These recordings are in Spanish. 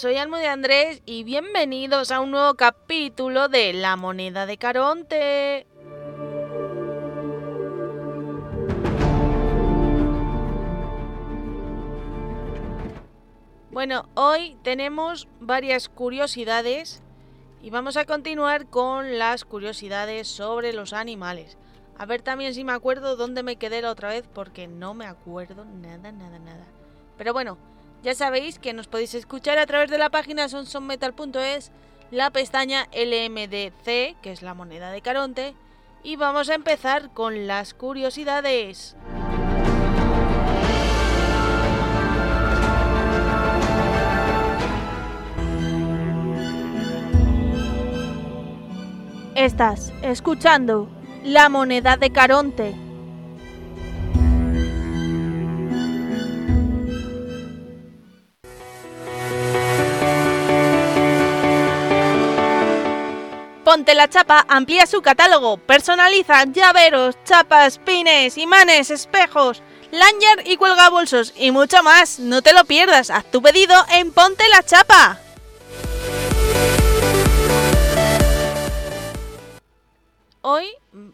soy Almo de Andrés y bienvenidos a un nuevo capítulo de La moneda de Caronte. Bueno, hoy tenemos varias curiosidades y vamos a continuar con las curiosidades sobre los animales. A ver también si me acuerdo dónde me quedé la otra vez porque no me acuerdo nada, nada, nada. Pero bueno, ya sabéis que nos podéis escuchar a través de la página sonsonmetal.es, la pestaña LMDC, que es la moneda de Caronte, y vamos a empezar con las curiosidades. Estás escuchando la moneda de Caronte. Ponte la Chapa amplía su catálogo, personaliza llaveros, chapas, pines, imanes, espejos, lanyard y cuelga bolsos y mucho más. No te lo pierdas, haz tu pedido en Ponte la Chapa. Hoy, mm,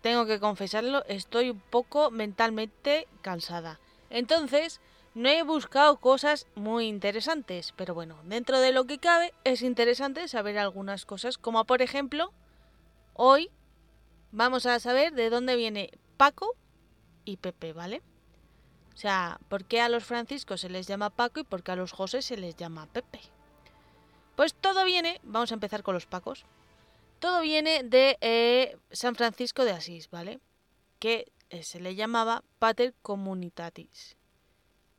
tengo que confesarlo, estoy un poco mentalmente cansada. Entonces, no he buscado cosas muy interesantes, pero bueno, dentro de lo que cabe es interesante saber algunas cosas, como por ejemplo, hoy vamos a saber de dónde viene Paco y Pepe, ¿vale? O sea, ¿por qué a los franciscos se les llama Paco y por qué a los José se les llama Pepe? Pues todo viene, vamos a empezar con los Pacos, todo viene de eh, San Francisco de Asís, ¿vale? Que eh, se le llamaba Pater Communitatis.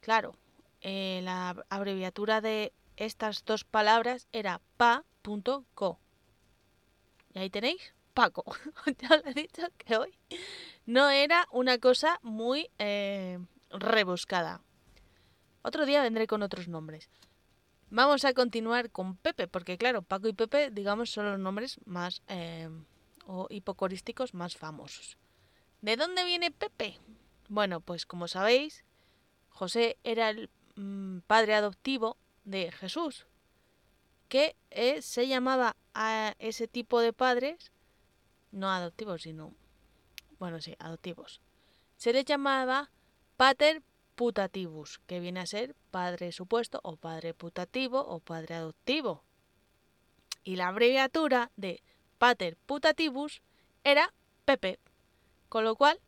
Claro, eh, la abreviatura de estas dos palabras era pa.co. Y ahí tenéis, Paco. ya os he dicho que hoy no era una cosa muy eh, rebuscada. Otro día vendré con otros nombres. Vamos a continuar con Pepe, porque claro, Paco y Pepe, digamos, son los nombres más eh, o hipocorísticos más famosos. ¿De dónde viene Pepe? Bueno, pues como sabéis, José era el mm, padre adoptivo de Jesús, que eh, se llamaba a ese tipo de padres, no adoptivos, sino, bueno, sí, adoptivos. Se les llamaba pater putativus, que viene a ser padre supuesto o padre putativo o padre adoptivo. Y la abreviatura de pater putativus era Pepe, con lo cual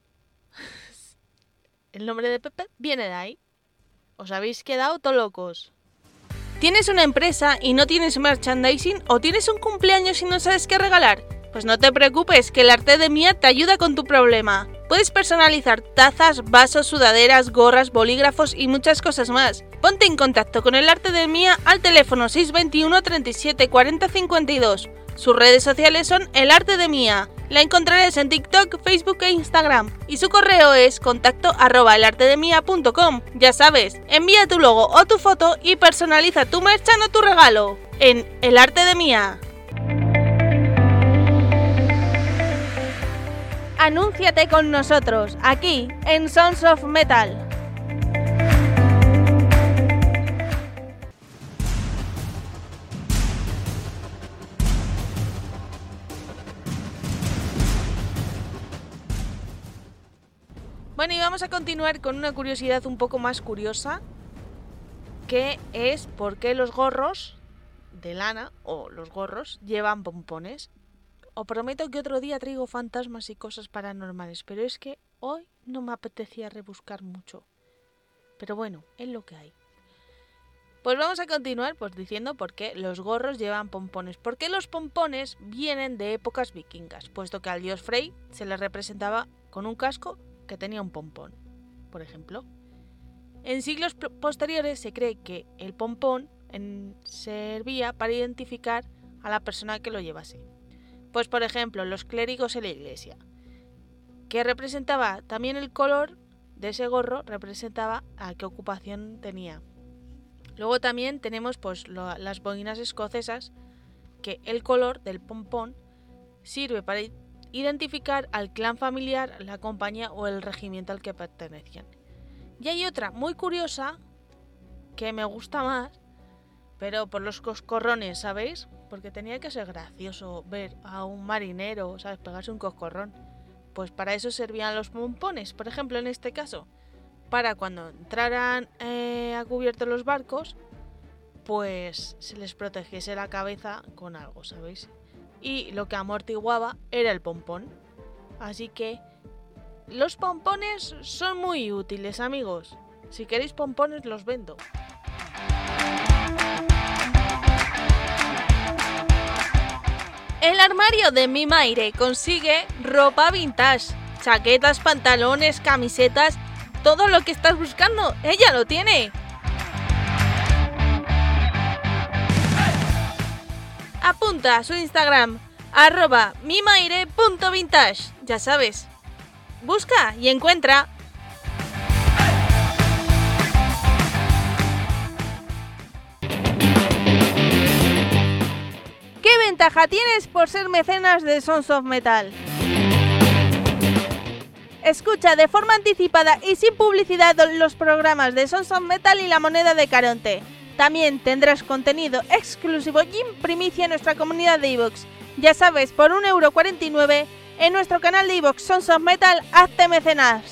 el nombre de Pepe viene de ahí. Os habéis quedado to locos. ¿Tienes una empresa y no tienes merchandising o tienes un cumpleaños y no sabes qué regalar? Pues no te preocupes, que el arte de Mía te ayuda con tu problema. Puedes personalizar tazas, vasos, sudaderas, gorras, bolígrafos y muchas cosas más. Ponte en contacto con el arte de Mía al teléfono 621 37 40 52. Sus redes sociales son El Arte de Mía. La encontrarás en TikTok, Facebook e Instagram. Y su correo es contacto arroba elartedemia.com. Ya sabes, envía tu logo o tu foto y personaliza tu merchan o tu regalo. En El Arte de Mía. Anúnciate con nosotros, aquí, en Sons of Metal. Bueno, y vamos a continuar con una curiosidad un poco más curiosa, que es por qué los gorros de lana o los gorros llevan pompones. Os prometo que otro día traigo fantasmas y cosas paranormales, pero es que hoy no me apetecía rebuscar mucho. Pero bueno, es lo que hay. Pues vamos a continuar pues diciendo por qué los gorros llevan pompones. Porque los pompones vienen de épocas vikingas, puesto que al dios Frey se le representaba con un casco que tenía un pompón, por ejemplo. En siglos posteriores se cree que el pompón servía para identificar a la persona que lo llevase. Pues por ejemplo, los clérigos en la iglesia, que representaba también el color de ese gorro, representaba a qué ocupación tenía. Luego también tenemos pues las boinas escocesas, que el color del pompón sirve para identificar al clan familiar, la compañía o el regimiento al que pertenecían. Y hay otra muy curiosa que me gusta más, pero por los coscorrones, ¿sabéis? Porque tenía que ser gracioso ver a un marinero, ¿sabes? Pegarse un coscorrón. Pues para eso servían los pompones, por ejemplo, en este caso. Para cuando entraran eh, a cubierto los barcos, pues se les protegiese la cabeza con algo, ¿sabéis? Y lo que amortiguaba era el pompón. Así que los pompones son muy útiles, amigos. Si queréis pompones, los vendo. El armario de mi Maire consigue ropa vintage, chaquetas, pantalones, camisetas, todo lo que estás buscando, ella lo tiene. Apunta a su Instagram, arroba mimaire.vintage, ya sabes. Busca y encuentra. ¿Qué ventaja tienes por ser mecenas de Sons of Metal? Escucha de forma anticipada y sin publicidad los programas de Sons of Metal y La Moneda de Caronte. También tendrás contenido exclusivo y en primicia en nuestra comunidad de iVoox. Ya sabes, por 1,49€ en nuestro canal de iVoox Sons of Metal, hazte mecenas.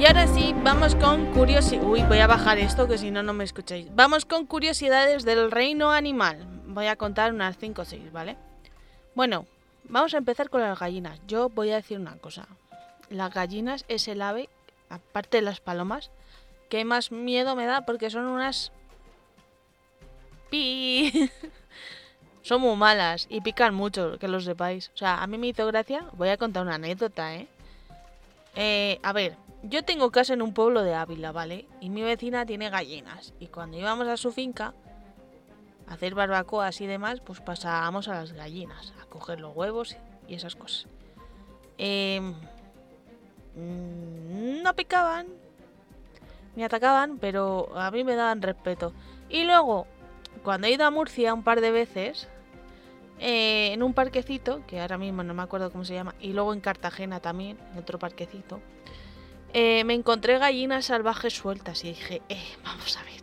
Y ahora sí, vamos con curiosidades. Uy, voy a bajar esto que si no, no me escucháis. Vamos con curiosidades del reino animal. Voy a contar unas 5 o 6, ¿vale? Bueno, vamos a empezar con las gallinas. Yo voy a decir una cosa. Las gallinas es el ave, aparte de las palomas, que más miedo me da porque son unas... Pi. son muy malas y pican mucho, que lo sepáis. O sea, a mí me hizo gracia. Voy a contar una anécdota, ¿eh? Eh, a ver, yo tengo casa en un pueblo de Ávila, ¿vale? Y mi vecina tiene gallinas. Y cuando íbamos a su finca hacer barbacoas y demás, pues pasábamos a las gallinas, a coger los huevos y esas cosas. Em, mm, no picaban, ni atacaban, pero a mí me daban respeto. Y luego, cuando he ido a Murcia un par de veces, eh, en un parquecito, que ahora mismo no me acuerdo cómo se llama, y luego en Cartagena también, en otro parquecito, eh, me encontré gallinas salvajes sueltas y dije, eh, vamos a ver.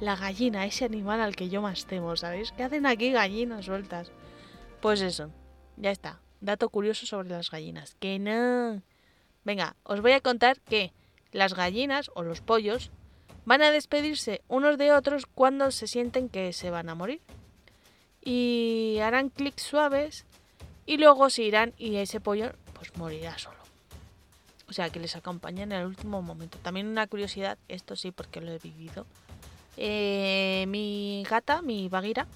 La gallina, ese animal al que yo más temo, ¿sabéis? ¿Qué hacen aquí gallinas sueltas? Pues eso, ya está. Dato curioso sobre las gallinas. Que no. Venga, os voy a contar que las gallinas o los pollos van a despedirse unos de otros cuando se sienten que se van a morir. Y harán clics suaves y luego se irán y ese pollo pues morirá solo. O sea, que les acompañan en el último momento. También una curiosidad, esto sí porque lo he vivido. Eh, mi gata, mi Baguira,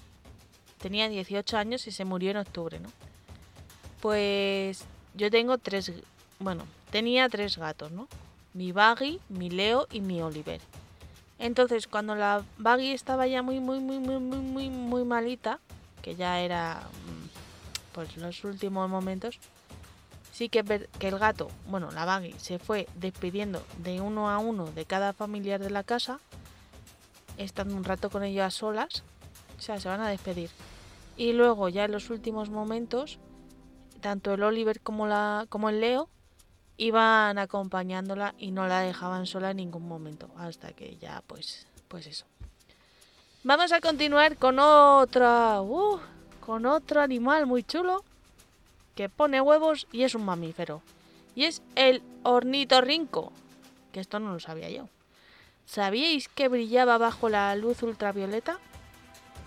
tenía 18 años y se murió en octubre, ¿no? Pues yo tengo tres, bueno, tenía tres gatos, ¿no? Mi Baggy, mi Leo y mi Oliver. Entonces, cuando la Baggy estaba ya muy, muy, muy, muy, muy, muy, muy malita, que ya era, mm, pues, los últimos momentos, sí que, que el gato, bueno, la Baggy, se fue despidiendo de uno a uno de cada familiar de la casa, estando un rato con ellos a solas, o sea, se van a despedir. Y luego ya en los últimos momentos, tanto el Oliver como, la, como el Leo iban acompañándola y no la dejaban sola en ningún momento, hasta que ya pues, pues eso. Vamos a continuar con otra, uh, con otro animal muy chulo que pone huevos y es un mamífero. Y es el ornitorrinco, que esto no lo sabía yo. ¿Sabíais que brillaba bajo la luz ultravioleta?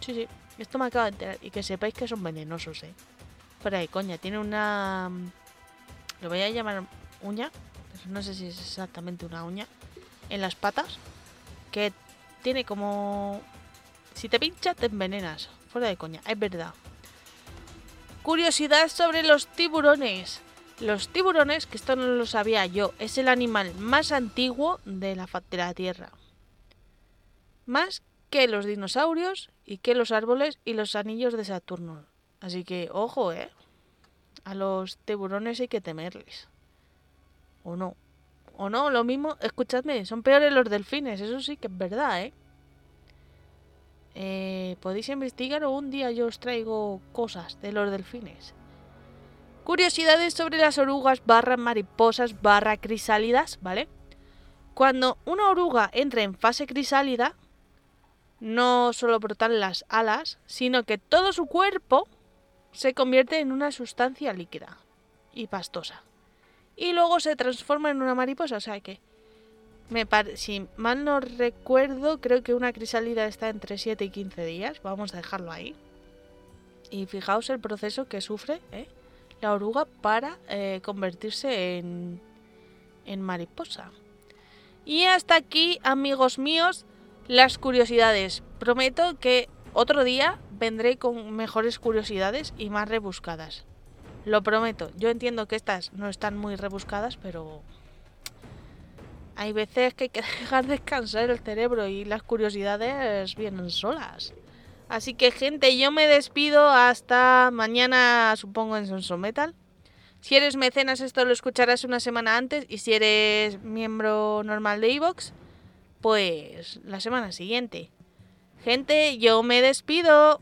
Sí, sí, esto me acaba de enterar. Y que sepáis que son venenosos, ¿eh? Fuera de coña, tiene una... Lo voy a llamar uña, no sé si es exactamente una uña, en las patas, que tiene como... Si te pincha, te envenenas. Fuera de coña, es verdad. Curiosidad sobre los tiburones. Los tiburones, que esto no lo sabía yo, es el animal más antiguo de la de la Tierra. Más que los dinosaurios y que los árboles y los anillos de Saturno. Así que, ojo, ¿eh? A los tiburones hay que temerles. O no. O no, lo mismo, escuchadme, son peores los delfines, eso sí que es verdad, ¿eh? Eh, podéis investigar o un día yo os traigo cosas de los delfines. Curiosidades sobre las orugas barra mariposas barra crisálidas, ¿vale? Cuando una oruga entra en fase crisálida, no solo brotan las alas, sino que todo su cuerpo se convierte en una sustancia líquida y pastosa. Y luego se transforma en una mariposa, o sea que me si mal no recuerdo, creo que una crisálida está entre 7 y 15 días. Vamos a dejarlo ahí. Y fijaos el proceso que sufre ¿eh? La oruga para eh, convertirse en, en mariposa. Y hasta aquí, amigos míos, las curiosidades. Prometo que otro día vendré con mejores curiosidades y más rebuscadas. Lo prometo. Yo entiendo que estas no están muy rebuscadas, pero hay veces que hay que dejar descansar el cerebro y las curiosidades vienen solas. Así que gente, yo me despido hasta mañana, supongo, en Sonso Metal. Si eres mecenas, esto lo escucharás una semana antes. Y si eres miembro normal de Evox, pues la semana siguiente. Gente, yo me despido.